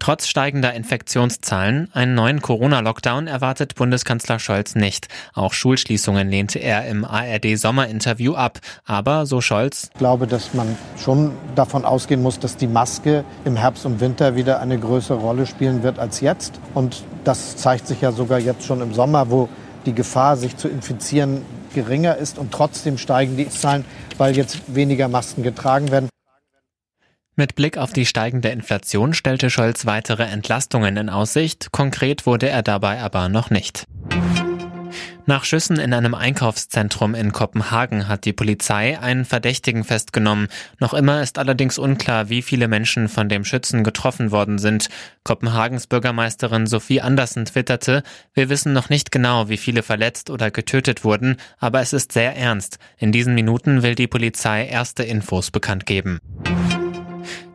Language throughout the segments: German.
Trotz steigender Infektionszahlen einen neuen Corona-Lockdown erwartet Bundeskanzler Scholz nicht. Auch Schulschließungen lehnte er im ARD-Sommerinterview ab. Aber, so Scholz, ich glaube, dass man schon davon ausgehen muss, dass die Maske im Herbst und Winter wieder eine größere Rolle spielen wird als jetzt. Und das zeigt sich ja sogar jetzt schon im Sommer, wo die Gefahr, sich zu infizieren, geringer ist und trotzdem steigen die Zahlen, weil jetzt weniger Masken getragen werden. Mit Blick auf die steigende Inflation stellte Scholz weitere Entlastungen in Aussicht. Konkret wurde er dabei aber noch nicht. Nach Schüssen in einem Einkaufszentrum in Kopenhagen hat die Polizei einen Verdächtigen festgenommen. Noch immer ist allerdings unklar, wie viele Menschen von dem Schützen getroffen worden sind. Kopenhagens Bürgermeisterin Sophie Andersen twitterte, wir wissen noch nicht genau, wie viele verletzt oder getötet wurden, aber es ist sehr ernst. In diesen Minuten will die Polizei erste Infos bekannt geben.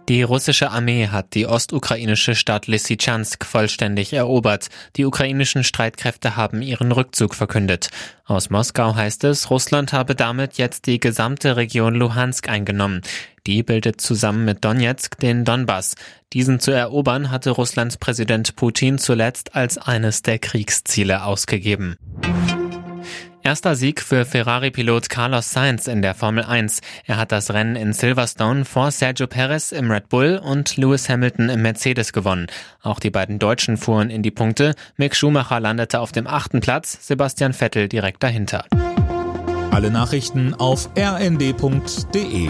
Die russische Armee hat die ostukrainische Stadt Lysychansk vollständig erobert. Die ukrainischen Streitkräfte haben ihren Rückzug verkündet. Aus Moskau heißt es, Russland habe damit jetzt die gesamte Region Luhansk eingenommen. Die bildet zusammen mit Donetsk den Donbass. Diesen zu erobern hatte Russlands Präsident Putin zuletzt als eines der Kriegsziele ausgegeben. Erster Sieg für Ferrari-Pilot Carlos Sainz in der Formel 1. Er hat das Rennen in Silverstone vor Sergio Perez im Red Bull und Lewis Hamilton im Mercedes gewonnen. Auch die beiden Deutschen fuhren in die Punkte. Mick Schumacher landete auf dem achten Platz, Sebastian Vettel direkt dahinter. Alle Nachrichten auf rnd.de